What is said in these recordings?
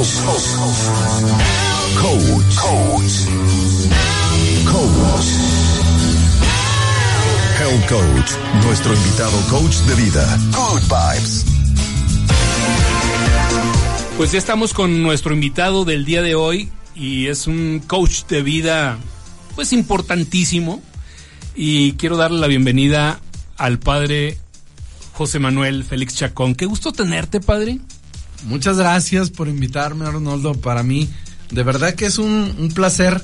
Coach. Coach. Coach. Coach. Coach, nuestro invitado coach de vida. Good vibes. Pues ya estamos con nuestro invitado del día de hoy y es un coach de vida pues importantísimo y quiero darle la bienvenida al padre José Manuel Félix Chacón. Qué gusto tenerte, padre. Muchas gracias por invitarme, Arnoldo. Para mí, de verdad que es un, placer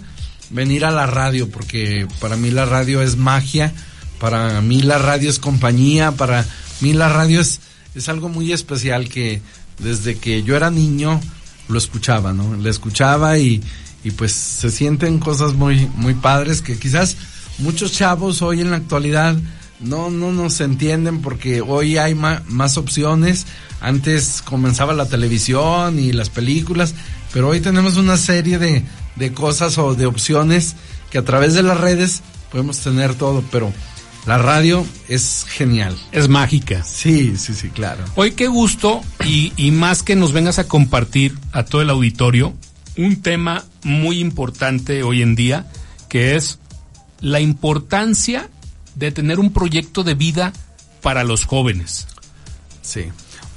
venir a la radio, porque para mí la radio es magia, para mí la radio es compañía, para mí la radio es, es algo muy especial que desde que yo era niño lo escuchaba, ¿no? Le escuchaba y, y pues se sienten cosas muy, muy padres que quizás muchos chavos hoy en la actualidad no, no nos entienden porque hoy hay ma más opciones. Antes comenzaba la televisión y las películas, pero hoy tenemos una serie de, de cosas o de opciones que a través de las redes podemos tener todo, pero la radio es genial. Es mágica. Sí, sí, sí, claro. Hoy qué gusto y, y más que nos vengas a compartir a todo el auditorio un tema muy importante hoy en día, que es la importancia de tener un proyecto de vida para los jóvenes. Sí.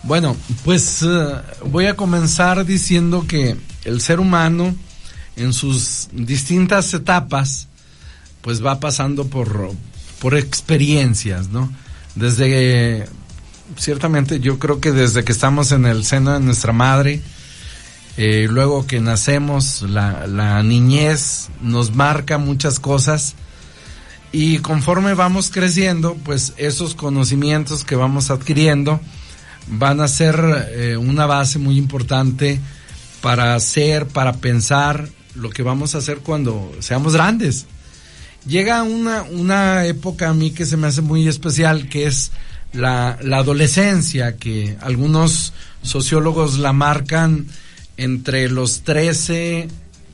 Bueno, pues uh, voy a comenzar diciendo que el ser humano en sus distintas etapas pues va pasando por, por experiencias, ¿no? Desde, ciertamente yo creo que desde que estamos en el seno de nuestra madre, eh, luego que nacemos, la niñez nos marca muchas cosas y conforme vamos creciendo, pues esos conocimientos que vamos adquiriendo van a ser eh, una base muy importante para hacer, para pensar lo que vamos a hacer cuando seamos grandes. Llega una, una época a mí que se me hace muy especial, que es la, la adolescencia, que algunos sociólogos la marcan entre los 13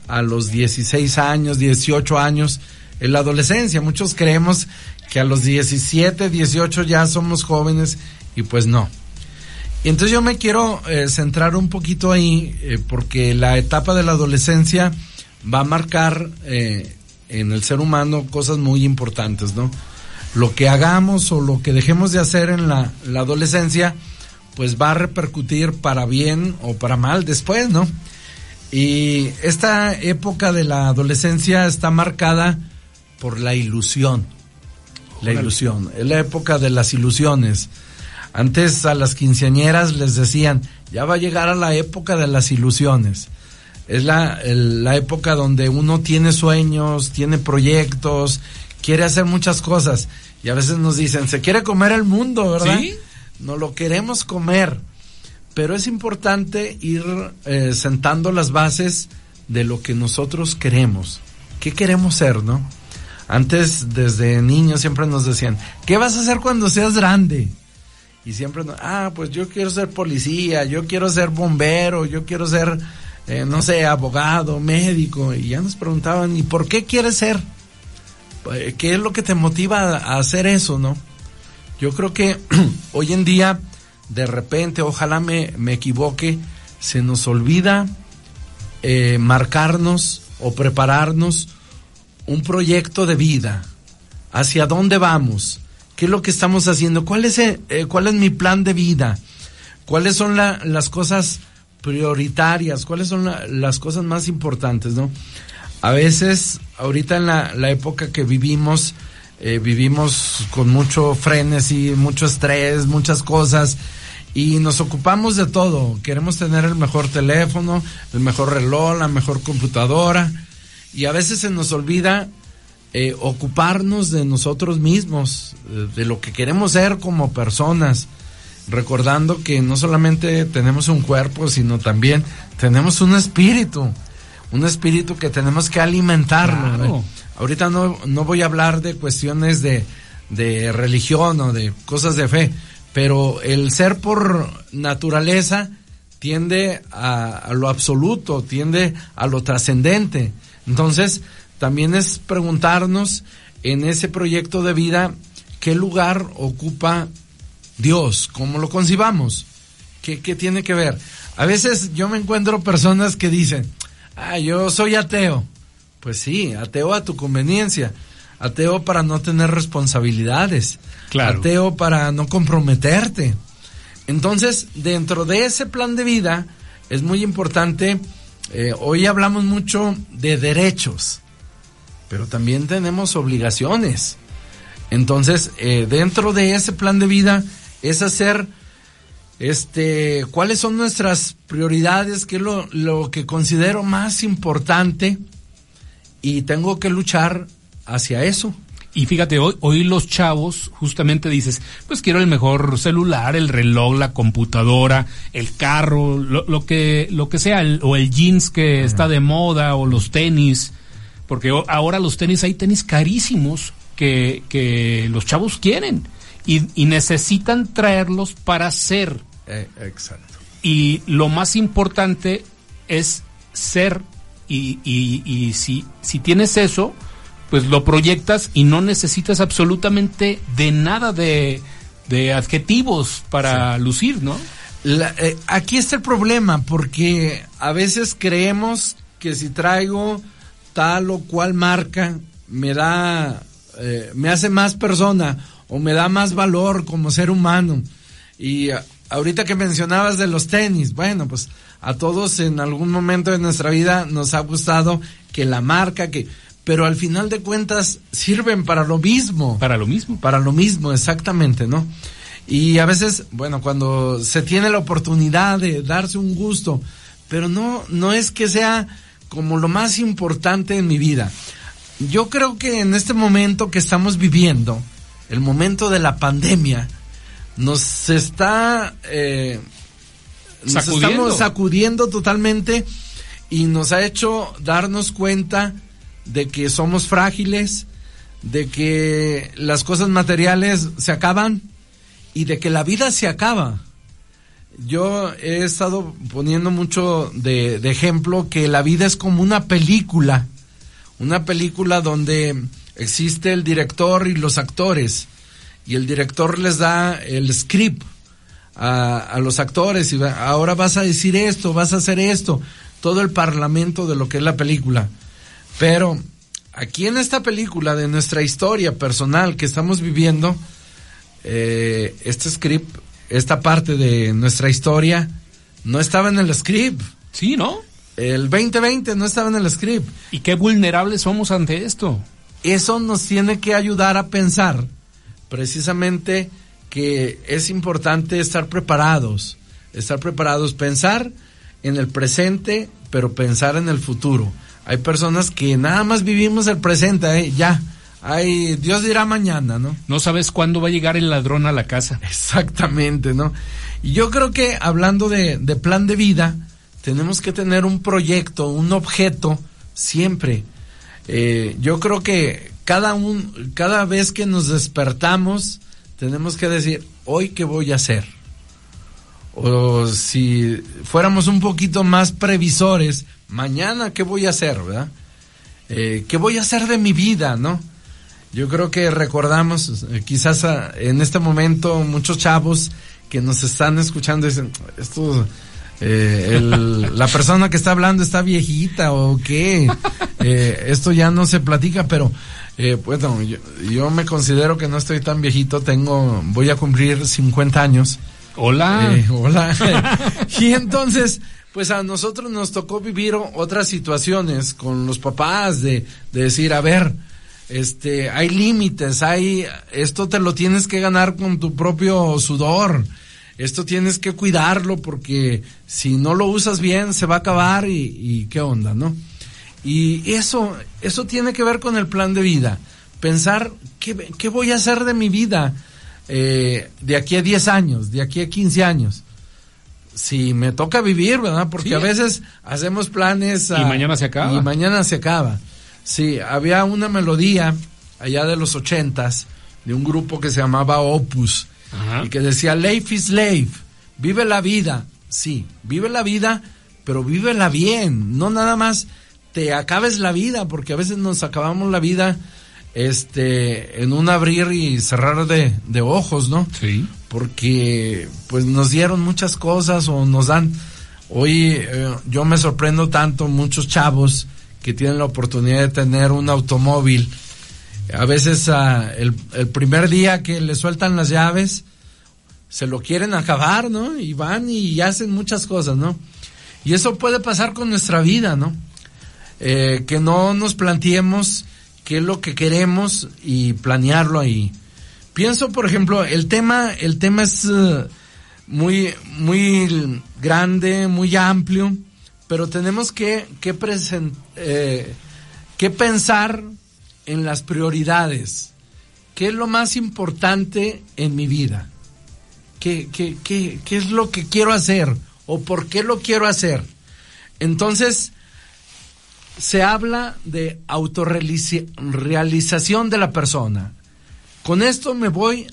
a los 16 años, 18 años, en la adolescencia. Muchos creemos que a los 17, 18 ya somos jóvenes y pues no. Y entonces yo me quiero eh, centrar un poquito ahí eh, porque la etapa de la adolescencia va a marcar eh, en el ser humano cosas muy importantes, ¿no? Lo que hagamos o lo que dejemos de hacer en la, la adolescencia, pues va a repercutir para bien o para mal después, ¿no? Y esta época de la adolescencia está marcada por la ilusión. La ilusión. Es la época de las ilusiones. Antes a las quinceañeras les decían, ya va a llegar a la época de las ilusiones. Es la, el, la época donde uno tiene sueños, tiene proyectos, quiere hacer muchas cosas. Y a veces nos dicen, se quiere comer el mundo, ¿verdad? ¿Sí? No lo queremos comer. Pero es importante ir eh, sentando las bases de lo que nosotros queremos. ¿Qué queremos ser, no? Antes, desde niños, siempre nos decían, ¿qué vas a hacer cuando seas grande? Y siempre, ah, pues yo quiero ser policía, yo quiero ser bombero, yo quiero ser, eh, no sé, abogado, médico. Y ya nos preguntaban, ¿y por qué quieres ser? ¿Qué es lo que te motiva a hacer eso, no? Yo creo que hoy en día, de repente, ojalá me, me equivoque, se nos olvida eh, marcarnos o prepararnos un proyecto de vida, hacia dónde vamos, qué es lo que estamos haciendo, cuál es, eh, cuál es mi plan de vida, cuáles son la, las cosas prioritarias, cuáles son la, las cosas más importantes, ¿no? A veces, ahorita en la, la época que vivimos, eh, vivimos con mucho frenesí, mucho estrés, muchas cosas, y nos ocupamos de todo. Queremos tener el mejor teléfono, el mejor reloj, la mejor computadora, y a veces se nos olvida eh, ocuparnos de nosotros mismos, de lo que queremos ser como personas. recordando que no solamente tenemos un cuerpo, sino también tenemos un espíritu, un espíritu que tenemos que alimentarlo. Claro. ¿eh? Ahorita no, no voy a hablar de cuestiones de, de religión o de cosas de fe, pero el ser por naturaleza tiende a, a lo absoluto, tiende a lo trascendente. Entonces, también es preguntarnos en ese proyecto de vida qué lugar ocupa Dios, cómo lo concibamos, qué, qué tiene que ver. A veces yo me encuentro personas que dicen, ah, yo soy ateo. Pues sí, ateo a tu conveniencia, ateo para no tener responsabilidades, Claro. ateo para no comprometerte. Entonces, dentro de ese plan de vida es muy importante, eh, hoy hablamos mucho de derechos, pero también tenemos obligaciones. Entonces, eh, dentro de ese plan de vida es hacer, este, cuáles son nuestras prioridades, qué es lo, lo que considero más importante y tengo que luchar hacia eso. Y fíjate, hoy, hoy los chavos justamente dices, pues quiero el mejor celular, el reloj, la computadora, el carro, lo, lo que, lo que sea, el- o el jeans que está de moda, o los tenis, porque ahora los tenis, hay tenis carísimos que, que los chavos quieren y, y necesitan traerlos para ser. Eh, exacto. Y lo más importante es ser y, y, y si, si tienes eso, pues lo proyectas y no necesitas absolutamente de nada de, de adjetivos para lucir, ¿no? La- eh, aquí está el problema, porque a veces creemos que si traigo tal o cual marca, me da, eh, me hace más persona o me da más valor como ser humano. Y ah, ahorita que mencionabas de los tenis, bueno, pues a todos en algún momento de nuestra vida nos ha gustado que la marca, que, pero al final de cuentas sirven para lo mismo. Para lo mismo. Para lo mismo, exactamente, ¿no? Y a veces, bueno, cuando se tiene la oportunidad de darse un gusto, pero no, no es que sea como lo más importante en mi vida. Yo creo que en este momento que estamos viviendo, el momento de la pandemia, nos está, eh, nos Sacudiendo. estamos sacudiendo totalmente y nos ha hecho darnos cuenta de que somos frágiles, de que las cosas materiales se acaban y de que la vida se acaba. Yo he estado poniendo mucho de, ejemplo que la vida es como una película, una película donde existe el director y los actores y el director les da el script a, a los actores y ahora vas a decir esto, vas a hacer esto, todo el parlamento de lo que es la película. Pero aquí en esta película de nuestra historia personal que estamos viviendo, eh, este script, esta parte de nuestra historia, no estaba en el script. Sí, ¿no? El 2020 no estaba en el script. Y qué vulnerables somos ante esto. Eso nos tiene que ayudar a pensar precisamente que es importante estar preparados, estar preparados, pensar en el presente, pero pensar en el futuro. Hay personas que nada más vivimos el presente, ¿eh? ya. Ay, Dios dirá mañana, ¿no? No sabes cuándo va a llegar el ladrón a la casa. Exactamente, ¿no? Y yo creo que hablando de, de plan de vida, tenemos que tener un proyecto, un objeto, siempre. Eh, yo creo que cada, un, cada vez que nos despertamos, tenemos que decir, hoy qué voy a hacer. O si fuéramos un poquito más previsores, mañana qué voy a hacer, ¿verdad? Eh, ¿Qué voy a hacer de mi vida, no? Yo creo que recordamos, eh, quizás ah, en este momento, muchos chavos que nos están escuchando dicen, esto, eh, el- la persona que está hablando está viejita o qué, Eh, esto ya no se platica, pero eh, bueno, yo, yo me considero que no estoy tan viejito, tengo, voy a cumplir 50 años. Hola. Eh, hola. y entonces, pues a nosotros nos tocó vivir otras situaciones con los papás de, de decir, a ver, este, hay límites, hay, esto te lo tienes que ganar con tu propio sudor. Esto tienes que cuidarlo porque si no lo usas bien se va a acabar y, y qué onda, ¿no? Y eso, eso tiene que ver con el plan de vida. Pensar, ¿qué, qué voy a hacer de mi vida? Eh, de aquí a 10 años, de aquí a 15 años. Si me toca vivir, ¿verdad? Porque Sí. a veces hacemos planes. Y mañana se acaba. Y mañana se acaba. Sí, había una melodía allá de los ochentas de un grupo que se llamaba Opus Ajá. y que decía Life is life, vive la vida. Sí, vive la vida, pero vívela bien, no nada más te acabes la vida, porque a veces nos acabamos la vida este en un abrir y cerrar de, de ojos, ¿no? Sí. porque pues nos dieron muchas cosas o nos dan. Hoy eh, yo me sorprendo tanto muchos chavos que tienen la oportunidad de tener un automóvil. A veces ah, el, el primer día que le sueltan las llaves se lo quieren acabar no y van y hacen muchas cosas no y eso puede pasar con nuestra vida no Eh, que no nos planteemos qué es lo que queremos y planearlo ahí Pienso, por ejemplo, el tema, el tema es eh, muy, muy grande, muy amplio, pero tenemos que, que, presen- eh, que pensar en las prioridades. ¿Qué es lo más importante en mi vida? ¿Qué, qué, qué, qué es lo que quiero hacer? ¿O por qué lo quiero hacer? Entonces, se habla de autorrealización de la persona. Con esto me voy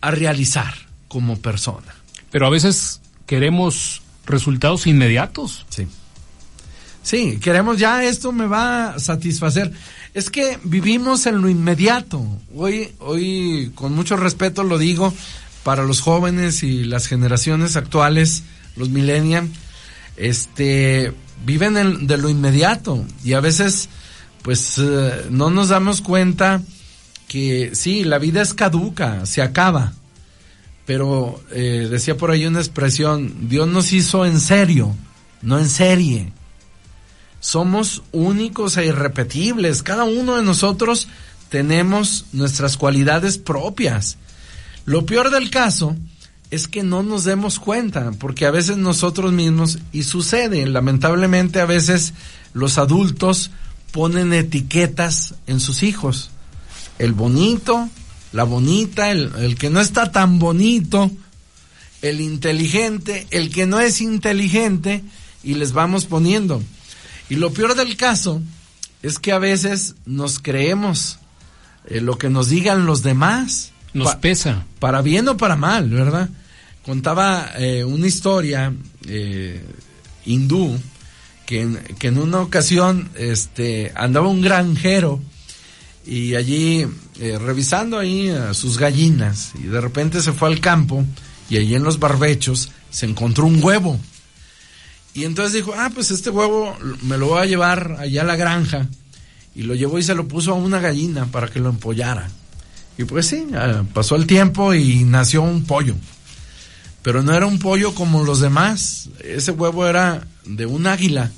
a realizar como persona. Pero a veces queremos resultados inmediatos. Sí. Sí, queremos ya esto me va a satisfacer. Es que vivimos en lo inmediato. Hoy, hoy, con mucho respeto lo digo para los jóvenes y las generaciones actuales, los millennials, este, viven en- de lo inmediato y a veces, pues, eh, no nos damos cuenta que sí, la vida es caduca, se acaba. Pero eh, decía por ahí una expresión, Dios nos hizo en serio, no en serie. Somos únicos e irrepetibles. Cada uno de nosotros tenemos nuestras cualidades propias. Lo peor del caso es que no nos demos cuenta, porque a veces nosotros mismos, y sucede, lamentablemente a veces los adultos ponen etiquetas en sus hijos. El bonito, la bonita, el, el que no está tan bonito, el inteligente, el que no es inteligente, y les vamos poniendo. Y lo peor del caso es que a veces nos creemos eh, lo que nos digan los demás. Nos Pa- pesa. para bien o para mal, ¿verdad? Contaba eh, una historia eh, hindú que en, que en una ocasión este, andaba un granjero y allí eh, revisando ahí a sus gallinas y de repente se fue al campo y allí en los barbechos se encontró un huevo. Y entonces dijo, ah, pues este huevo me lo voy a llevar allá a la granja. Y lo llevó y se lo puso a una gallina para que lo empollara. Y pues sí, pasó el tiempo y nació un pollo. Pero no era un pollo como los demás. Ese huevo era de un águila.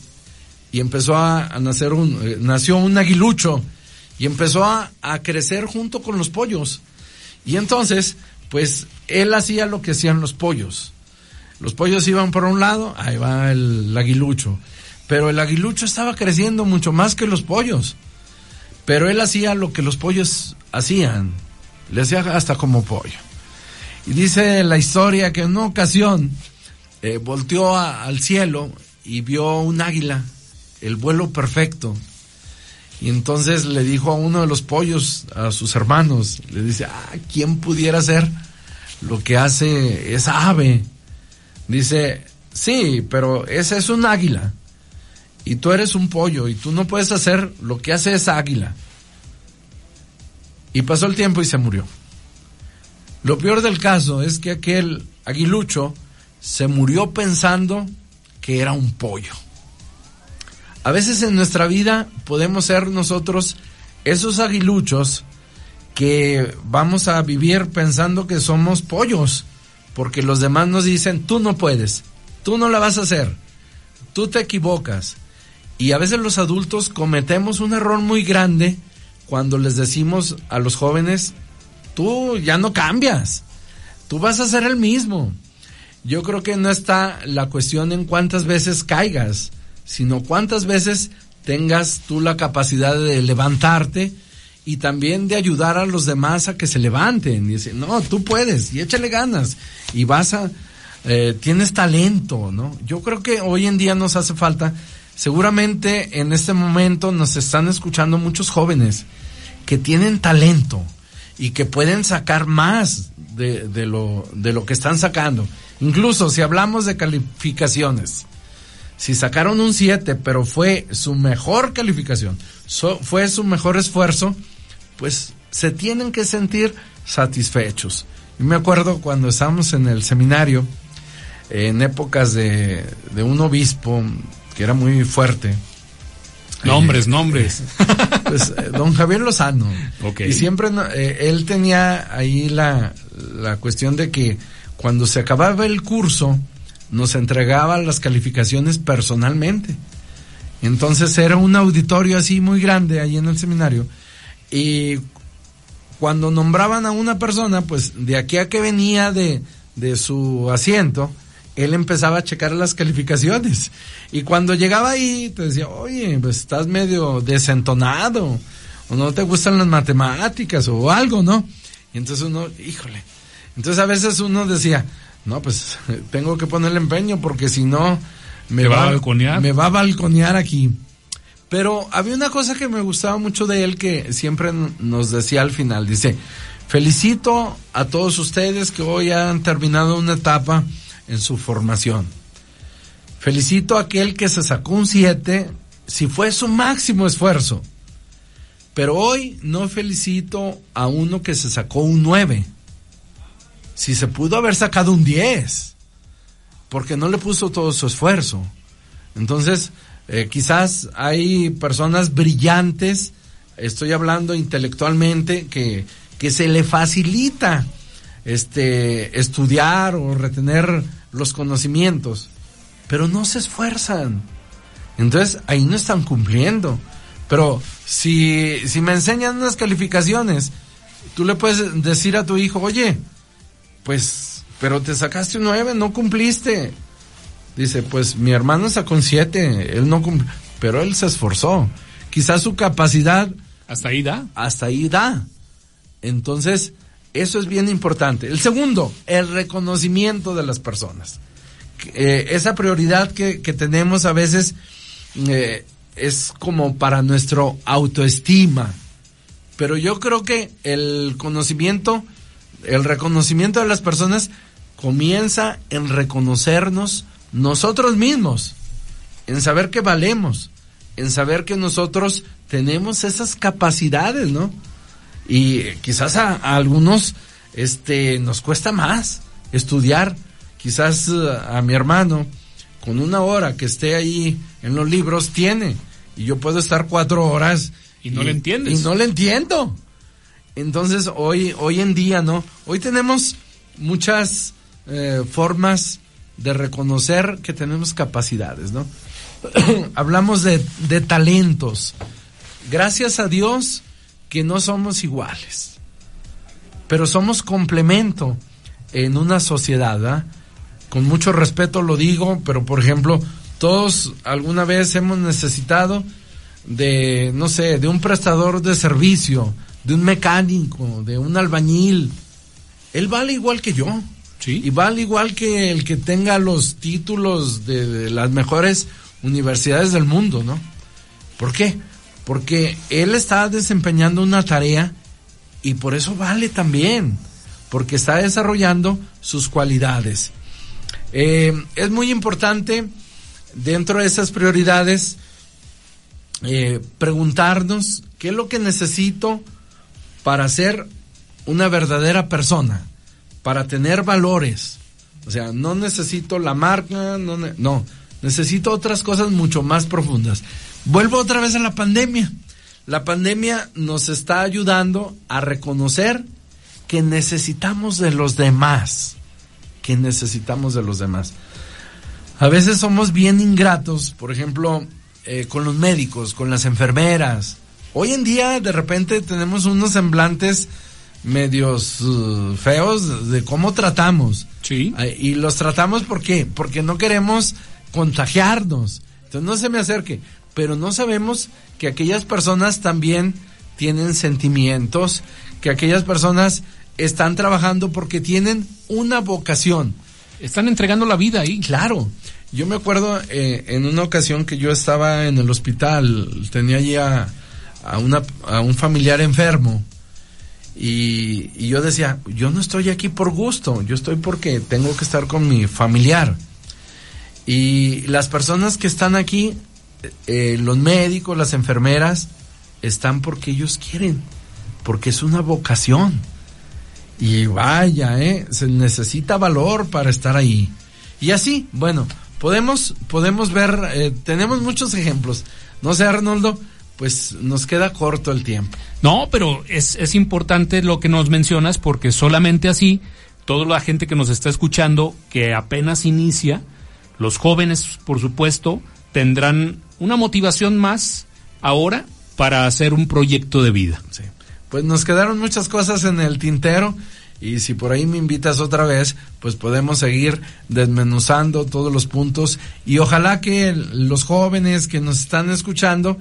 Y empezó a, nacer un, eh, nació un aguilucho. Y empezó a crecer junto con los pollos. Y entonces, pues él hacía lo que hacían los pollos. Los pollos iban por un lado, ahí va el aguilucho. Pero el aguilucho estaba creciendo mucho más que los pollos. Pero él hacía lo que los pollos hacían. Le hacía hasta como pollo. Y dice la historia que en una ocasión eh, volteó a- al cielo y vio un águila, el vuelo perfecto. Y entonces le dijo a uno de los pollos, a sus hermanos, le dice, ah, ¿quién pudiera hacer lo que hace esa ave? Dice, sí, pero ese es un águila. Y tú eres un pollo y tú no puedes hacer lo que hace esa águila. Y pasó el tiempo y se murió. Lo peor del caso es que aquel aguilucho se murió pensando que era un pollo. A veces en nuestra vida podemos ser nosotros esos aguiluchos que vamos a vivir pensando que somos pollos, porque los demás nos dicen, tú no puedes, tú no la vas a hacer, tú te equivocas. Y a veces los adultos cometemos un error muy grande cuando les decimos a los jóvenes, tú ya no cambias, tú vas a ser el mismo. Yo creo que no está la cuestión en cuántas veces caigas, sino cuántas veces tengas tú la capacidad de levantarte y también de ayudar a los demás a que se levanten y decir, no, tú puedes y échale ganas y vas a, eh, tienes talento, ¿no? Yo creo que hoy en día nos hace falta, seguramente en este momento nos están escuchando muchos jóvenes que tienen talento y que pueden sacar más de, lo, de lo que están sacando. Incluso si hablamos de calificaciones, si sacaron un 7, pero fue su mejor calificación, fue su mejor esfuerzo, pues se tienen que sentir satisfechos. Y me acuerdo cuando estábamos en el seminario, en épocas de un obispo que era muy fuerte. Nombres, eh, nombres. Pues eh, don Javier Lozano. Y siempre eh, él tenía ahí la, la cuestión de que cuando se acababa el curso, nos entregaba las calificaciones personalmente. Entonces era un auditorio así muy grande ahí en el seminario. Y cuando nombraban a una persona, pues de aquí a que venía de, de su asiento, él empezaba a checar las calificaciones. Y cuando llegaba ahí, te decía, oye, pues estás medio desentonado, o no te gustan las matemáticas, o algo, ¿no? Y entonces uno, híjole. Entonces a veces uno decía, no, pues tengo que ponerle empeño, porque si no, me va, a balconear. Me va a balconear aquí. Pero había una cosa que me gustaba mucho de él que siempre nos decía al final, dice, felicito a todos ustedes que hoy han terminado una etapa en su formación. Felicito a aquel que se sacó un 7 si fue su máximo esfuerzo. Pero hoy no felicito a uno que se sacó un 9. Si se pudo haber sacado un 10. Porque no le puso todo su esfuerzo. Entonces, eh, quizás hay personas brillantes, estoy hablando intelectualmente, que, que se le facilita este, estudiar o retener los conocimientos, pero no se esfuerzan. Entonces ahí no están cumpliendo. Pero si, si me enseñan unas calificaciones, tú le puedes decir a tu hijo, oye, pues, pero te sacaste un 9, no cumpliste. Dice, pues mi hermano sacó un 7, él no cumplió, pero él se esforzó. Quizás su capacidad... Hasta ahí da. Hasta ahí da. Entonces, eso es bien importante. El segundo, el reconocimiento de las personas. Eh, esa prioridad que, tenemos a veces eh, es como para nuestro autoestima. Pero yo creo que el conocimiento, el reconocimiento de las personas comienza en reconocernos nosotros mismos, en saber que valemos, en saber que nosotros tenemos esas capacidades, ¿no? Y quizás a, algunos este, nos cuesta más estudiar. Quizás eh, a mi hermano, con una hora que esté ahí en los libros, tiene. Y yo puedo estar cuatro horas. Y no le entiendes. Y no le entiendo. Entonces, hoy, hoy en día, ¿no? Hoy tenemos muchas eh, formas de reconocer que tenemos capacidades, ¿no? Hablamos de, de talentos. Gracias a Dios, que no somos iguales, pero somos complemento en una sociedad. Con mucho respeto lo digo, pero por ejemplo, todos alguna vez hemos necesitado de, no sé, de un prestador de servicio, de un mecánico, de un albañil. Él vale igual que yo. Sí. Y vale igual que el que tenga los títulos de, de las mejores universidades del mundo, ¿no? ¿Por qué? Porque él está desempeñando una tarea y por eso vale también, porque está desarrollando sus cualidades. Eh, es muy importante dentro de esas prioridades eh, preguntarnos qué es lo que necesito para ser una verdadera persona, para tener valores. O sea, no necesito la marca, no, no necesito otras cosas mucho más profundas. Vuelvo otra vez a la pandemia. La pandemia nos está ayudando a reconocer que necesitamos de los demás, que necesitamos de los demás. A veces somos bien ingratos, por ejemplo, eh, con los médicos, con las enfermeras. Hoy en día de repente tenemos unos semblantes medios uh, feos de cómo tratamos. Sí. y los tratamos ¿por qué? Porque no queremos contagiarnos. Entonces no se me acerque pero no sabemos que aquellas personas también tienen sentimientos, que aquellas personas están trabajando porque tienen una vocación. Están entregando la vida ahí. Claro. Yo me acuerdo eh, en una ocasión que yo estaba en el hospital, tenía allí a, a, una, a un familiar enfermo y, y, yo decía, yo no estoy aquí por gusto, yo estoy porque tengo que estar con mi familiar. Y las personas que están aquí, eh, los médicos, las enfermeras, están porque ellos quieren, porque es una vocación. Y vaya, ¿eh? se necesita valor para estar ahí. Y así, bueno, podemos, podemos ver, eh, tenemos muchos ejemplos. No sé, Arnoldo, pues nos queda corto el tiempo. No, pero es, es importante lo que nos mencionas porque solamente así, toda la gente que nos está escuchando, que apenas inicia, los jóvenes, por supuesto, tendrán una motivación más ahora para hacer un proyecto de vida. Sí. Pues nos quedaron muchas cosas en el tintero y si por ahí me invitas otra vez, pues podemos seguir desmenuzando todos los puntos y ojalá que los jóvenes que nos están escuchando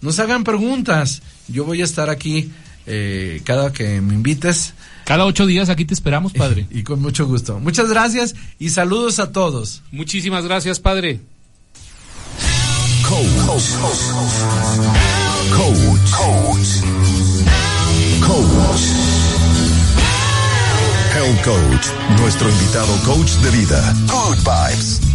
nos hagan preguntas. Yo voy a estar aquí eh, cada que me invites. Cada ocho días aquí te esperamos, padre. y con mucho gusto. Muchas gracias y saludos a todos. Muchísimas gracias, padre. Coach. Coach. Coach. Coach. Health Coach, nuestro invitado coach de vida. Good Vibes.